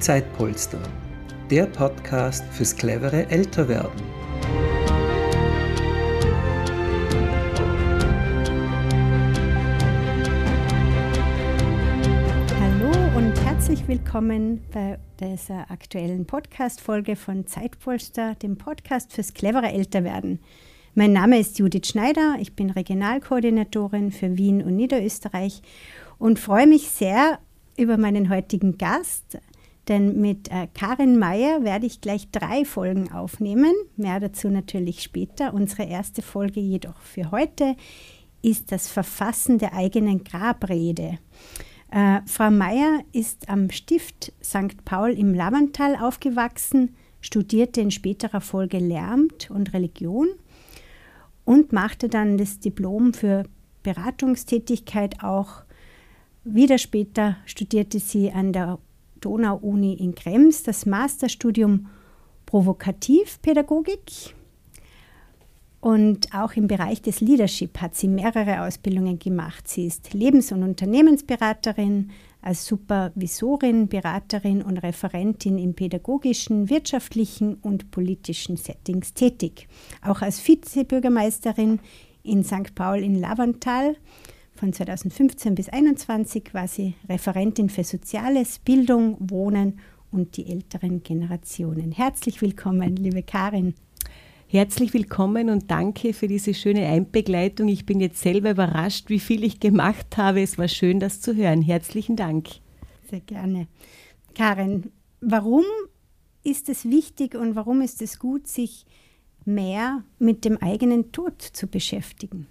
Zeitpolster, der Podcast fürs clevere Älterwerden. Hallo und herzlich willkommen bei dieser aktuellen Podcast-Folge von Zeitpolster, dem Podcast fürs clevere Älterwerden. Mein Name ist Judith Schneider, ich bin Regionalkoordinatorin für Wien und Niederösterreich und freue mich sehr über meinen heutigen Gast, denn mit äh, Karin Meyer werde ich gleich drei Folgen aufnehmen. Mehr dazu natürlich später. Unsere erste Folge jedoch für heute ist das Verfassen der eigenen Grabrede. Äh, Frau Meyer ist am Stift St. Paul im Lavantal aufgewachsen, studierte in späterer Folge Lehramt und Religion und machte dann das Diplom für Beratungstätigkeit auch. Wieder später studierte sie an der Donau-Uni in Krems das Masterstudium Provokativpädagogik. Und auch im Bereich des Leadership hat sie mehrere Ausbildungen gemacht. Sie ist Lebens- und Unternehmensberaterin, als Supervisorin, Beraterin und Referentin in pädagogischen, wirtschaftlichen und politischen Settings tätig. Auch als Vizebürgermeisterin in St. Paul in Lavantal von 2015 bis 2021 war sie Referentin für Soziales, Bildung, Wohnen und die älteren Generationen. Herzlich willkommen, liebe Karin. Herzlich willkommen und danke für diese schöne Einbegleitung. Ich bin jetzt selber überrascht, wie viel ich gemacht habe. Es war schön, das zu hören. Herzlichen Dank. Sehr gerne. Karin, warum ist es wichtig und warum ist es gut, sich mehr mit dem eigenen Tod zu beschäftigen?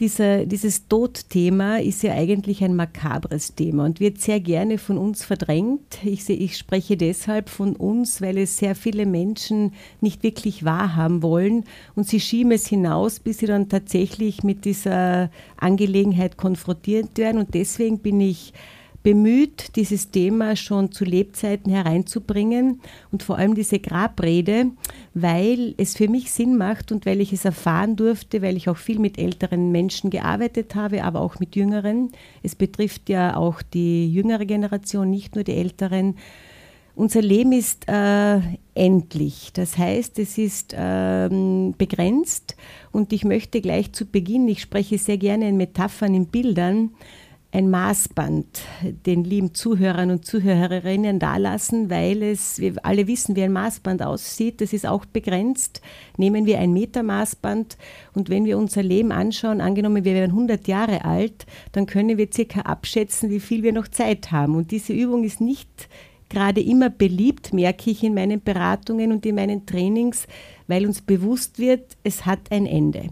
Dieser, dieses Todthema ist ja eigentlich ein makabres Thema und wird sehr gerne von uns verdrängt. Ich, ich spreche deshalb von uns, weil es sehr viele Menschen nicht wirklich wahrhaben wollen und sie schieben es hinaus, bis sie dann tatsächlich mit dieser Angelegenheit konfrontiert werden. Und deswegen bin ich bemüht, dieses Thema schon zu Lebzeiten hereinzubringen und vor allem diese Grabrede, weil es für mich Sinn macht und weil ich es erfahren durfte, weil ich auch viel mit älteren Menschen gearbeitet habe, aber auch mit jüngeren. Es betrifft ja auch die jüngere Generation, nicht nur die älteren. Unser Leben ist äh, endlich, das heißt, es ist ähm, begrenzt und ich möchte gleich zu Beginn, ich spreche sehr gerne in Metaphern, in Bildern, ein Maßband den lieben Zuhörern und Zuhörerinnen dalassen, weil es, wir alle wissen, wie ein Maßband aussieht. Das ist auch begrenzt. Nehmen wir ein Meter Maßband und wenn wir unser Leben anschauen, angenommen wir wären 100 Jahre alt, dann können wir circa abschätzen, wie viel wir noch Zeit haben. Und diese Übung ist nicht gerade immer beliebt, merke ich in meinen Beratungen und in meinen Trainings, weil uns bewusst wird, es hat ein Ende.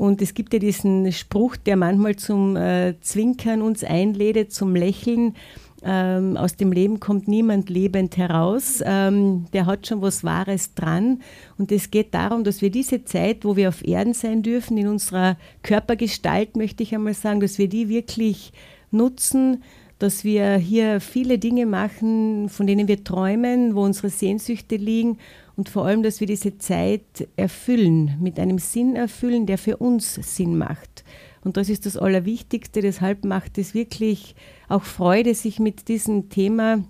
Und es gibt ja diesen Spruch, der manchmal zum äh, Zwinkern uns einlädt, zum Lächeln. Ähm, aus dem Leben kommt niemand lebend heraus. Ähm, der hat schon was Wahres dran. Und es geht darum, dass wir diese Zeit, wo wir auf Erden sein dürfen, in unserer Körpergestalt, möchte ich einmal sagen, dass wir die wirklich nutzen, dass wir hier viele Dinge machen, von denen wir träumen, wo unsere Sehnsüchte liegen und vor allem, dass wir diese Zeit erfüllen, mit einem Sinn erfüllen, der für uns Sinn macht. Und das ist das Allerwichtigste. Deshalb macht es wirklich auch Freude, sich mit diesem Thema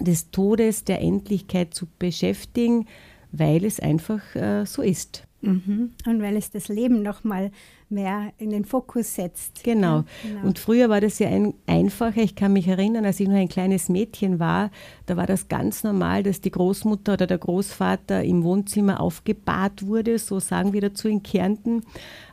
des Todes, der Endlichkeit zu beschäftigen, weil es einfach äh, so ist. Mhm. Und weil es das Leben nochmal mehr in den Fokus setzt. Genau. Ja, genau. Und früher war das ja ein, einfacher. Ich kann mich erinnern, als ich noch ein kleines Mädchen war, da war das ganz normal, dass die Großmutter oder der Großvater im Wohnzimmer aufgebahrt wurde, so sagen wir dazu in Kärnten.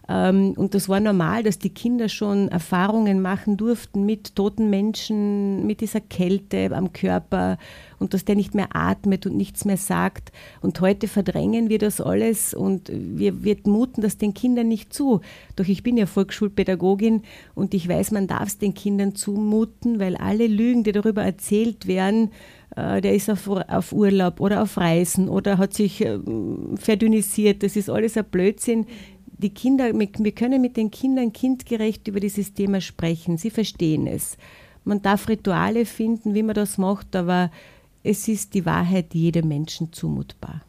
Ähm, und das war normal, dass die Kinder schon Erfahrungen machen durften mit toten Menschen, mit dieser Kälte am Körper und dass der nicht mehr atmet und nichts mehr sagt. Und heute verdrängen wir das alles und wir, wir muten das den Kindern nicht zu. Doch ich bin ja Volksschulpädagogin und ich weiß, man darf es den Kindern zumuten, weil alle Lügen, die darüber erzählt werden, äh, der ist auf, auf, Urlaub oder auf Reisen oder hat sich äh, verdünnisiert, das ist alles ein Blödsinn die Kinder, wir können mit den Kindern kindgerecht über dieses Thema sprechen. Sie verstehen es. Man darf Rituale finden, wie man das macht, aber es ist die Wahrheit jedem Menschen zumutbar.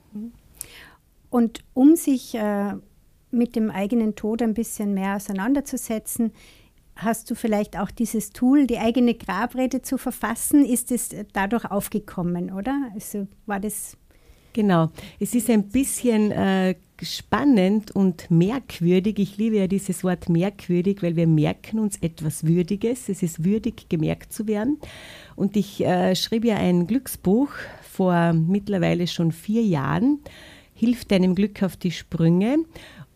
Und um sich äh, mit dem eigenen Tod ein bisschen mehr auseinanderzusetzen, hast du vielleicht auch dieses Tool, die eigene Grabrede zu verfassen. Ist es dadurch aufgekommen, oder? Also war das. Genau. Es ist ein bisschen äh, spannend und merkwürdig. Ich liebe ja dieses Wort merkwürdig, weil wir merken uns etwas Würdiges. Es ist würdig, gemerkt zu werden. Und ich äh, schrieb ja ein Glücksbuch vor mittlerweile schon vier Jahren. Hilft deinem Glück auf die Sprünge.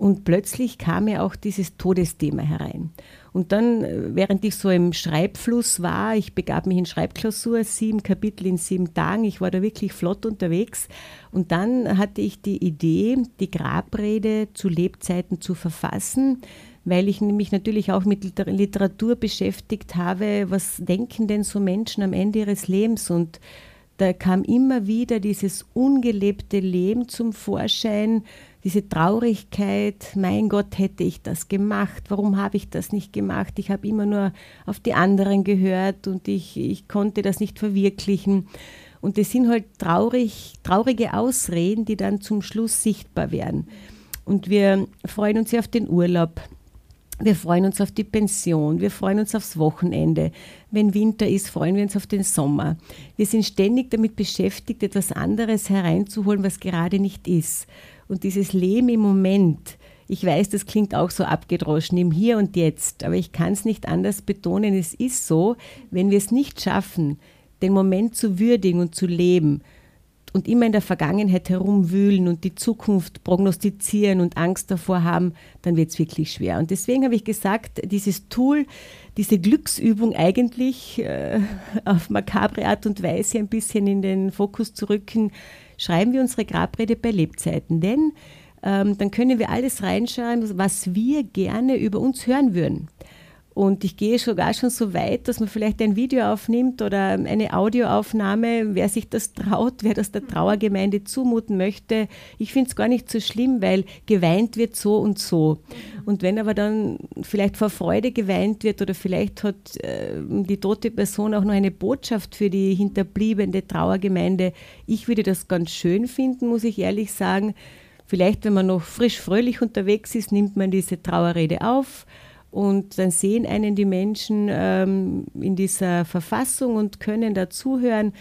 Und plötzlich kam ja auch dieses Todesthema herein. Und dann, äh, während ich so im Schreibfluss war, ich begab mich in Schreibklausur, sieben Kapitel in sieben Tagen, ich war da wirklich flott unterwegs. Und dann hatte ich die Idee, die Grabrede zu Lebzeiten zu verfassen, weil ich mich natürlich auch mit Literatur beschäftigt habe. Was denken denn so Menschen am Ende ihres Lebens? Und da kam immer wieder dieses ungelebte Leben zum Vorschein, diese Traurigkeit, mein Gott, hätte ich das gemacht, warum habe ich das nicht gemacht? Ich habe immer nur auf die anderen gehört und ich, ich konnte das nicht verwirklichen. Und es sind halt traurig, traurige Ausreden, die dann zum Schluss sichtbar werden. Und wir freuen uns ja auf den Urlaub. Wir freuen uns auf die Pension, wir freuen uns aufs Wochenende. Wenn Winter ist, freuen wir uns auf den Sommer. Wir sind ständig damit beschäftigt, etwas anderes hereinzuholen, was gerade nicht ist. Und dieses Leben im Moment, ich weiß, das klingt auch so abgedroschen im Hier und Jetzt, aber ich kann es nicht anders betonen. Es ist so, wenn wir es nicht schaffen, den Moment zu würdigen und zu leben und immer in der Vergangenheit herumwühlen und die Zukunft prognostizieren und Angst davor haben, dann wird es wirklich schwer. Und deswegen habe ich gesagt, dieses Tool, diese Glücksübung eigentlich äh, auf makabre Art und Weise ein bisschen in den Fokus zu rücken, schreiben wir unsere Grabrede bei Lebzeiten. Denn ähm, dann können wir alles reinschreiben, was wir gerne über uns hören würden. Und ich gehe sogar schon so weit, dass man vielleicht ein Video aufnimmt oder eine Audioaufnahme, wer sich das traut, wer das der Trauergemeinde zumuten möchte. Ich finde es gar nicht so schlimm, weil geweint wird so und so. Und wenn aber dann vielleicht vor Freude geweint wird oder vielleicht hat äh, die tote Person auch noch eine Botschaft für die hinterbliebene Trauergemeinde, ich würde das ganz schön finden, muss ich ehrlich sagen. Vielleicht, wenn man noch frisch fröhlich unterwegs ist, nimmt man diese Trauerrede auf und dann sehen einen die Menschen ähm, in dieser Verfassung und können da zuhören.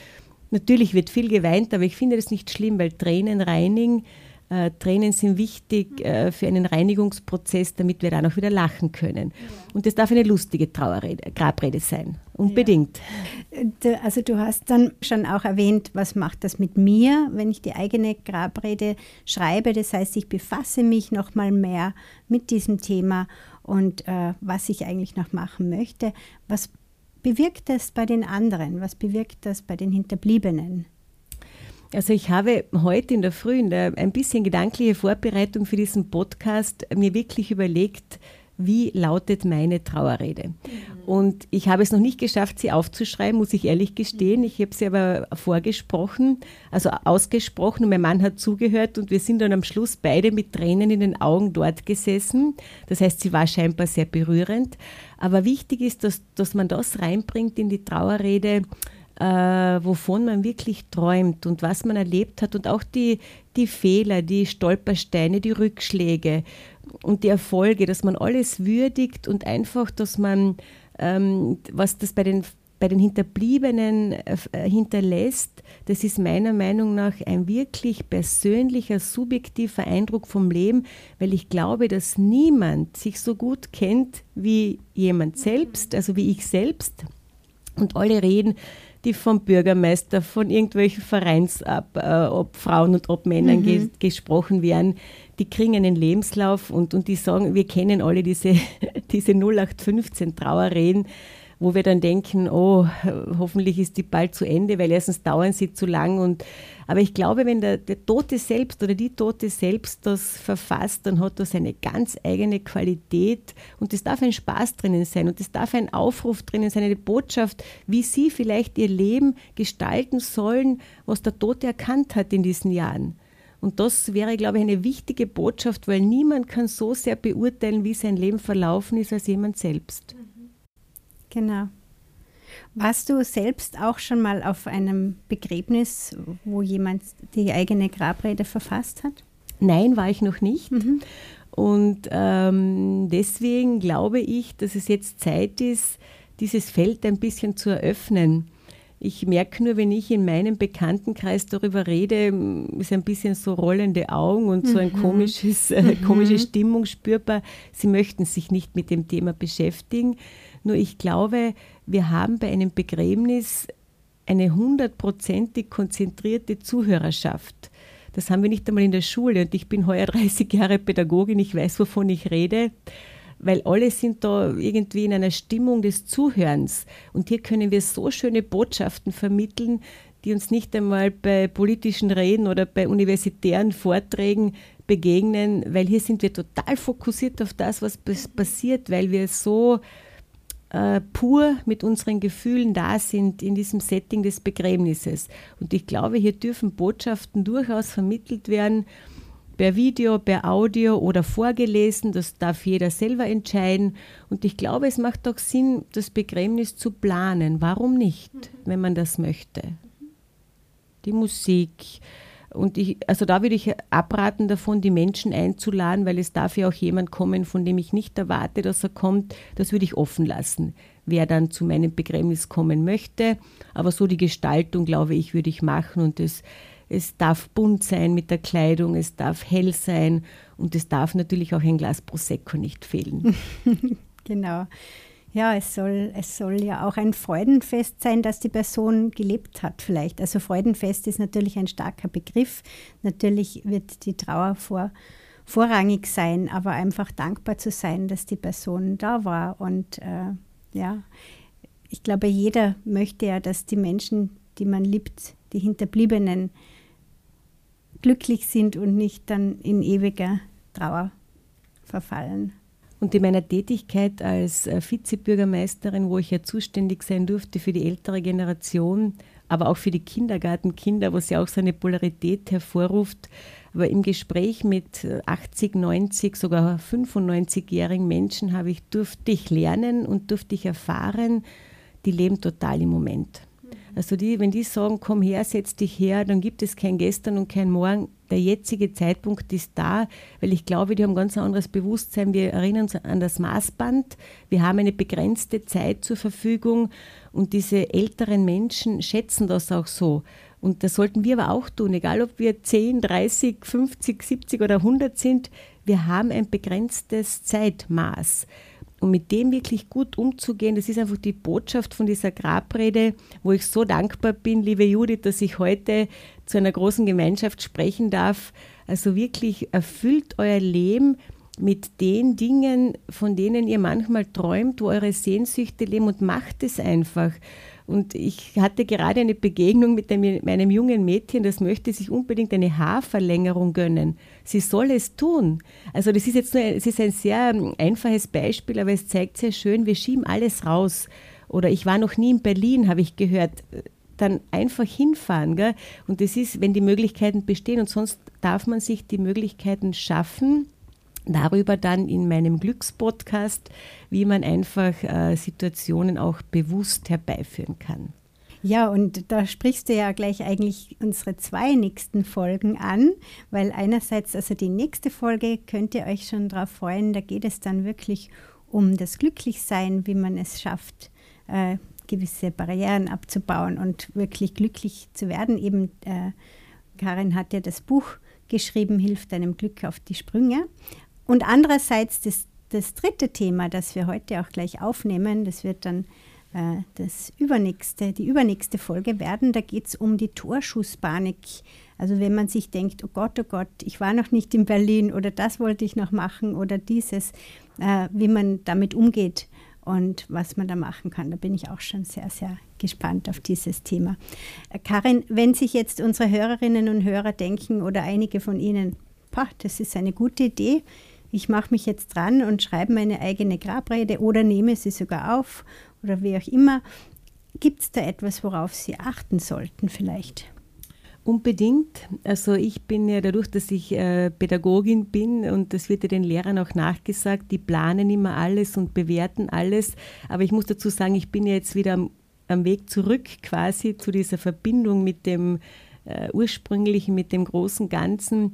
Natürlich wird viel geweint, aber ich finde das nicht schlimm, weil Tränen reinigen. Äh, Tränen sind wichtig äh, für einen Reinigungsprozess, damit wir dann auch wieder lachen können. Und das darf eine lustige Trauerrede, Grabrede sein, unbedingt. Ja. Also du hast dann schon auch erwähnt, was macht das mit mir, wenn ich die eigene Grabrede schreibe. Das heißt, ich befasse mich noch mal mehr mit diesem Thema und äh, was ich eigentlich noch machen möchte. Was bewirkt das bei den anderen? Was bewirkt das bei den Hinterbliebenen? Also ich habe heute in der Früh in der ein bisschen gedankliche Vorbereitung für diesen Podcast mir wirklich überlegt, wie lautet meine Trauerrede. Und ich habe es noch nicht geschafft, sie aufzuschreiben, muss ich ehrlich gestehen. Ich habe sie aber vorgesprochen, also ausgesprochen und mein Mann hat zugehört und wir sind dann am Schluss beide mit Tränen in den Augen dort gesessen. Das heißt, sie war scheinbar sehr berührend. Aber wichtig ist, dass, dass man das reinbringt in die Trauerrede, äh, wovon man wirklich träumt und was man erlebt hat und auch die, die Fehler, die Stolpersteine, die Rückschläge und die Erfolge, dass man alles würdigt und einfach, dass man, ähm, was das bei den bei den Hinterbliebenen äh, hinterlässt, das ist meiner Meinung nach ein wirklich persönlicher, subjektiver Eindruck vom Leben, weil ich glaube, dass niemand sich so gut kennt wie jemand selbst, also wie ich selbst. Und alle reden die vom Bürgermeister, von irgendwelchen Vereins ab, äh, ob Frauen und ob Männern mhm. ges gesprochen werden, die kriegen einen Lebenslauf und, und die sagen, wir kennen alle diese, diese 0815 Trauerreden wo wir dann denken, oh, hoffentlich ist die bald zu Ende, weil erstens dauern sie zu lang. Und, aber ich glaube, wenn der, der Tote selbst oder die Tote selbst das verfasst, dann hat das eine ganz eigene Qualität und es darf ein Spaß drinnen sein und es darf ein Aufruf drinnen sein, eine Botschaft, wie sie vielleicht ihr Leben gestalten sollen, was der Tote erkannt hat in diesen Jahren. Und das wäre, glaube ich, eine wichtige Botschaft, weil niemand kann so sehr beurteilen, wie sein Leben verlaufen ist, als jemand selbst. Genau. Warst du selbst auch schon mal auf einem Begräbnis, wo jemand die eigene Grabrede verfasst hat? Nein, war ich noch nicht. Mhm. Und ähm, deswegen glaube ich, dass es jetzt Zeit ist, dieses Feld ein bisschen zu eröffnen. Ich merke nur, wenn ich in meinem Bekanntenkreis darüber rede, ist ein bisschen so rollende Augen und so ein mhm. komisches, äh, mhm. komische Stimmung spürbar. Sie möchten sich nicht mit dem Thema beschäftigen. Nur ich glaube, wir haben bei einem Begräbnis eine hundertprozentig konzentrierte Zuhörerschaft. Das haben wir nicht einmal in der Schule. Und ich bin heuer 30 Jahre Pädagogin, ich weiß, wovon ich rede weil alle sind da irgendwie in einer Stimmung des Zuhörens. Und hier können wir so schöne Botschaften vermitteln, die uns nicht einmal bei politischen Reden oder bei universitären Vorträgen begegnen, weil hier sind wir total fokussiert auf das, was passiert, weil wir so äh, pur mit unseren Gefühlen da sind in diesem Setting des Begräbnisses. Und ich glaube, hier dürfen Botschaften durchaus vermittelt werden, per Video, per Audio oder vorgelesen. Das darf jeder selber entscheiden. Und ich glaube, es macht auch Sinn, das Begräbnis zu planen. Warum nicht, wenn man das möchte? Die Musik. Und ich, also da würde ich abraten davon, die Menschen einzuladen, weil es darf ja auch jemand kommen, von dem ich nicht erwarte, dass er kommt. Das würde ich offen lassen, wer dann zu meinem Begräbnis kommen möchte. Aber so die Gestaltung, glaube ich, würde ich machen und das es darf bunt sein mit der Kleidung, es darf hell sein und es darf natürlich auch ein Glas Prosecco nicht fehlen. genau. Ja, es soll, es soll ja auch ein Freudenfest sein, das die Person gelebt hat vielleicht. Also Freudenfest ist natürlich ein starker Begriff. Natürlich wird die Trauer vor, vorrangig sein, aber einfach dankbar zu sein, dass die Person da war. Und äh, ja, ich glaube, jeder möchte ja, dass die Menschen, die man liebt, die Hinterbliebenen, glücklich sind und nicht dann in ewiger Trauer verfallen. Und in meiner Tätigkeit als äh, Vizebürgermeisterin, wo ich ja zuständig sein durfte für die ältere Generation, aber auch für die Kindergartenkinder, was ja auch so eine Polarität hervorruft, aber im Gespräch mit 80, 90, sogar 95-jährigen Menschen habe ich, durfte ich lernen und durfte ich erfahren, die leben total im Moment. Also die, wenn die sagen, komm her, setz dich her, dann gibt es kein Gestern und kein Morgen. Der jetzige Zeitpunkt ist da, weil ich glaube, die haben ganz ein anderes Bewusstsein. Wir erinnern uns an das Maßband. Wir haben eine begrenzte Zeit zur Verfügung und diese älteren Menschen schätzen das auch so. Und das sollten wir aber auch tun, egal ob wir 10, 30, 50, 70 oder 100 sind. Wir haben ein begrenztes Zeitmaß. Und mit dem wirklich gut umzugehen, das ist einfach die Botschaft von dieser Grabrede, wo ich so dankbar bin, liebe Judith, dass ich heute zu einer großen Gemeinschaft sprechen darf. Also wirklich erfüllt euer Leben mit den Dingen, von denen ihr manchmal träumt, wo eure Sehnsüchte leben und macht es einfach. Und ich hatte gerade eine Begegnung mit einem, meinem jungen Mädchen, das möchte sich unbedingt eine Haarverlängerung gönnen. Sie soll es tun. Also das ist jetzt nur, es ist ein sehr ähm, einfaches Beispiel, aber es zeigt sehr schön, wir schieben alles raus. Oder ich war noch nie in Berlin, habe ich gehört. Dann einfach hinfahren. Gell? Und das ist, wenn die Möglichkeiten bestehen und sonst darf man sich die Möglichkeiten schaffen darüber dann in meinem Glückspodcast, wie man einfach äh, Situationen auch bewusst herbeiführen kann. Ja, und da sprichst du ja gleich eigentlich unsere zwei nächsten Folgen an, weil einerseits, also die nächste Folge könnt ihr euch schon darauf freuen, da geht es dann wirklich um das Glücklichsein, wie man es schafft, äh, gewisse Barrieren abzubauen und wirklich glücklich zu werden. Eben, äh, Karin hat ja das Buch geschrieben, Hilft deinem Glück auf die Sprünge. Und andererseits das, das dritte Thema, das wir heute auch gleich aufnehmen, das wird dann äh, das übernächste, die übernächste Folge werden. Da geht es um die Torschusspanik. Also wenn man sich denkt, oh Gott, oh Gott, ich war noch nicht in Berlin oder das wollte ich noch machen oder dieses, äh, wie man damit umgeht und was man da machen kann. Da bin ich auch schon sehr, sehr gespannt auf dieses Thema. Äh, Karin, wenn sich jetzt unsere Hörerinnen und Hörer denken oder einige von Ihnen, das ist eine gute Idee, ich mache mich jetzt dran und schreibe meine eigene Grabrede oder nehme sie sogar auf oder wie auch immer. Gibt es da etwas, worauf Sie achten sollten vielleicht? Unbedingt. Also ich bin ja dadurch, dass ich äh, Pädagogin bin und das wird ja den Lehrern auch nachgesagt, die planen immer alles und bewerten alles. Aber ich muss dazu sagen, ich bin ja jetzt wieder am, am Weg zurück quasi zu dieser Verbindung mit dem äh, ursprünglichen, mit dem großen Ganzen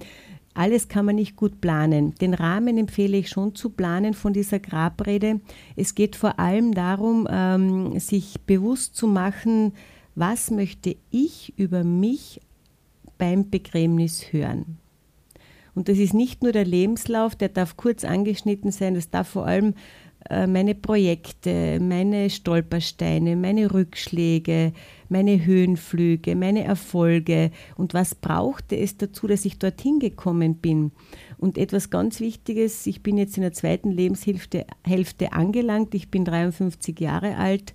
alles kann man nicht gut planen. Den Rahmen empfehle ich schon zu planen von dieser Grabrede. Es geht vor allem darum, ähm, sich bewusst zu machen, was möchte ich über mich beim Begräbnis hören. Und das ist nicht nur der Lebenslauf, der darf kurz angeschnitten sein, das darf vor allem äh, meine Projekte, meine Stolpersteine, meine Rückschläge, meine Höhenflüge, meine Erfolge und was brauchte es dazu, dass ich dorthin gekommen bin. Und etwas ganz Wichtiges, ich bin jetzt in der zweiten Lebenshälfte Hälfte angelangt, ich bin 53 Jahre alt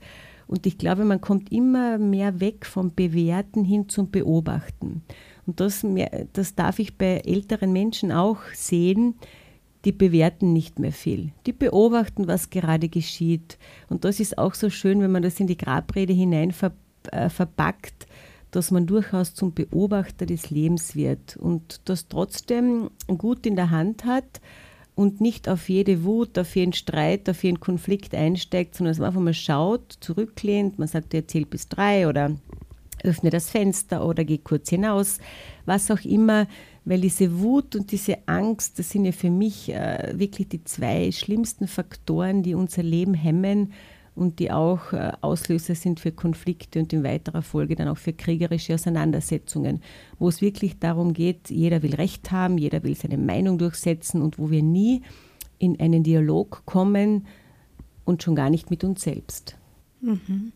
und ich glaube, man kommt immer mehr weg vom Bewerten hin zum Beobachten. Und das, das darf ich bei älteren Menschen auch sehen, die bewerten nicht mehr viel. Die beobachten, was gerade geschieht. Und das ist auch so schön, wenn man das in die Grabrede hinein ver, äh, verpackt, dass man durchaus zum Beobachter des Lebens wird und das trotzdem gut in der Hand hat und nicht auf jede Wut, auf jeden Streit, auf jeden Konflikt einsteigt, sondern dass man einfach mal schaut, zurücklehnt, man sagt, er zählt bis drei oder öffne das Fenster oder geh kurz hinaus, was auch immer, weil diese Wut und diese Angst, das sind ja für mich äh, wirklich die zwei schlimmsten Faktoren, die unser Leben hemmen und die auch äh, Auslöser sind für Konflikte und in weiterer Folge dann auch für kriegerische Auseinandersetzungen, wo es wirklich darum geht, jeder will Recht haben, jeder will seine Meinung durchsetzen und wo wir nie in einen Dialog kommen und schon gar nicht mit uns selbst. Mhm.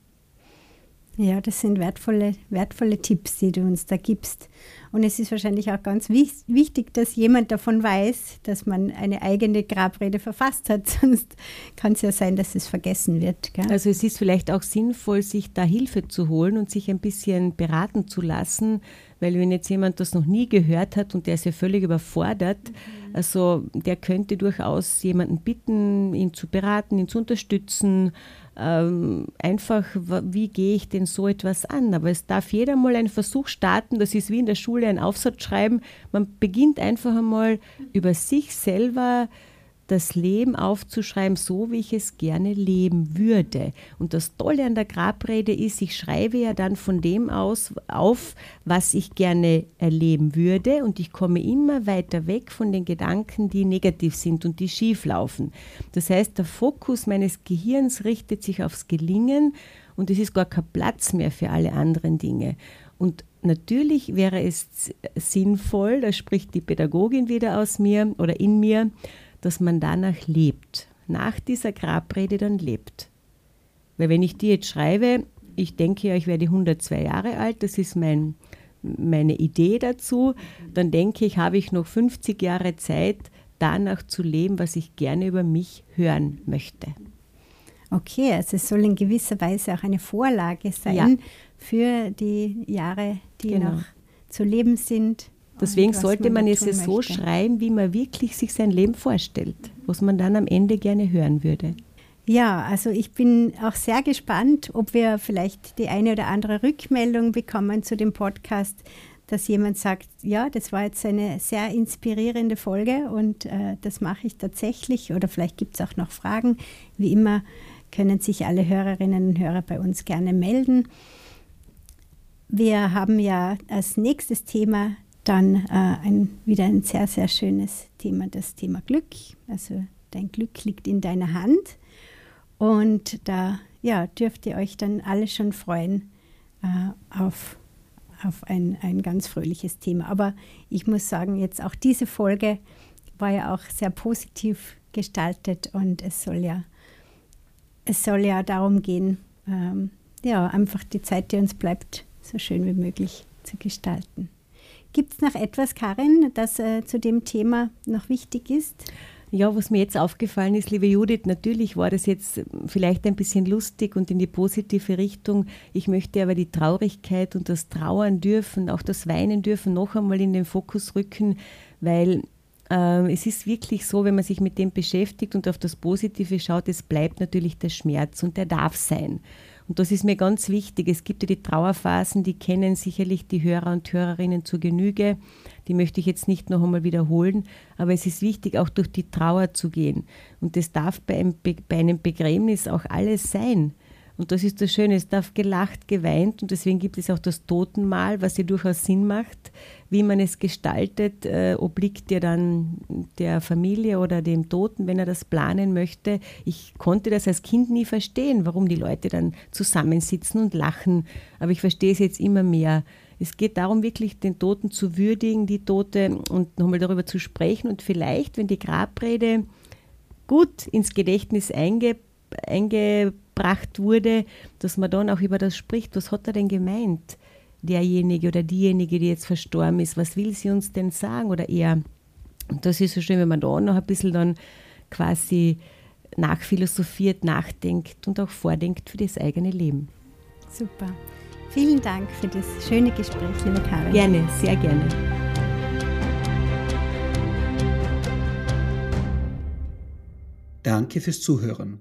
Ja, das sind wertvolle, wertvolle Tipps, die du uns da gibst. Und es ist wahrscheinlich auch ganz wichtig, dass jemand davon weiß, dass man eine eigene Grabrede verfasst hat. Sonst kann es ja sein, dass es vergessen wird. Gell? Also es ist vielleicht auch sinnvoll, sich da Hilfe zu holen und sich ein bisschen beraten zu lassen, weil wenn jetzt jemand das noch nie gehört hat und der ist ja völlig überfordert, mhm. also der könnte durchaus jemanden bitten, ihn zu beraten, ihn zu unterstützen ähm, einfach, wie gehe ich denn so etwas an? Aber es darf jeder mal einen Versuch starten, das ist wie in der Schule ein Aufsatz schreiben. Man beginnt einfach einmal über sich selber das Leben aufzuschreiben, so wie ich es gerne leben würde. Und das Tolle an der Grabrede ist, ich schreibe ja dann von dem aus auf, was ich gerne erleben würde und ich komme immer weiter weg von den Gedanken, die negativ sind und die schief laufen. Das heißt, der Fokus meines Gehirns richtet sich aufs Gelingen und es ist gar kein Platz mehr für alle anderen Dinge. Und natürlich wäre es sinnvoll, da spricht die Pädagogin wieder aus mir oder in mir, dass man danach lebt, nach dieser Grabrede dann lebt. Weil wenn ich die jetzt schreibe, ich denke ja, ich werde 102 Jahre alt, das ist mein, meine Idee dazu, dann denke ich, habe ich noch 50 Jahre Zeit, danach zu leben, was ich gerne über mich hören möchte. Okay, also es soll in gewisser Weise auch eine Vorlage sein ja. für die Jahre, die genau. noch zu leben sind. Deswegen sollte man, man es so möchte. schreiben, wie man wirklich sich sein Leben vorstellt, was man dann am Ende gerne hören würde. Ja, also ich bin auch sehr gespannt, ob wir vielleicht die eine oder andere Rückmeldung bekommen zu dem Podcast, dass jemand sagt, ja, das war jetzt eine sehr inspirierende Folge und äh, das mache ich tatsächlich oder vielleicht gibt es auch noch Fragen. Wie immer können sich alle Hörerinnen und Hörer bei uns gerne melden. Wir haben ja als nächstes Thema dann äh, ein, wieder ein sehr, sehr schönes Thema, das Thema Glück. Also dein Glück liegt in deiner Hand. Und da ja, dürft ihr euch dann alle schon freuen äh, auf, auf ein, ein ganz fröhliches Thema. Aber ich muss sagen, jetzt auch diese Folge war ja auch sehr positiv gestaltet und es soll ja, es soll ja darum gehen, ähm, ja, einfach die Zeit, die uns bleibt, so schön wie möglich zu gestalten. Gibt es noch etwas, Karin, das äh, zu dem Thema noch wichtig ist? Ja, was mir jetzt aufgefallen ist, liebe Judith, natürlich war das jetzt vielleicht ein bisschen lustig und in die positive Richtung. Ich möchte aber die Traurigkeit und das Trauern dürfen, auch das Weinen dürfen noch einmal in den Fokus rücken, weil äh, es ist wirklich so, wenn man sich mit dem beschäftigt und auf das Positive schaut, es bleibt natürlich der Schmerz und der darf sein. Und das ist mir ganz wichtig. Es gibt ja die Trauerphasen, die kennen sicherlich die Hörer und Hörerinnen zur Genüge. Die möchte ich jetzt nicht noch einmal wiederholen. Aber es ist wichtig, auch durch die Trauer zu gehen. Und das darf bei einem, Be bei einem Begräbnis auch alles sein. Und das ist das Schöne, es darf gelacht, geweint und deswegen gibt es auch das Totenmahl, was ja durchaus Sinn macht. Wie man es gestaltet, äh, obliegt ja dann der Familie oder dem Toten, wenn er das planen möchte. Ich konnte das als Kind nie verstehen, warum die Leute dann zusammensitzen und lachen, aber ich verstehe es jetzt immer mehr. Es geht darum, wirklich den Toten zu würdigen, die Tote und nochmal darüber zu sprechen und vielleicht, wenn die Grabrede gut ins Gedächtnis einge, eingebracht wurde, dass man dann auch über das spricht, was hat er denn gemeint, derjenige oder diejenige, die jetzt verstorben ist, was will sie uns denn sagen oder eher, und das ist so schön, wenn man da noch ein bisschen dann quasi nachphilosophiert, nachdenkt und auch vordenkt für das eigene Leben. Super. Vielen Dank für das schöne Gespräch, liebe Karin. Gerne, sehr gerne. Danke fürs Zuhören.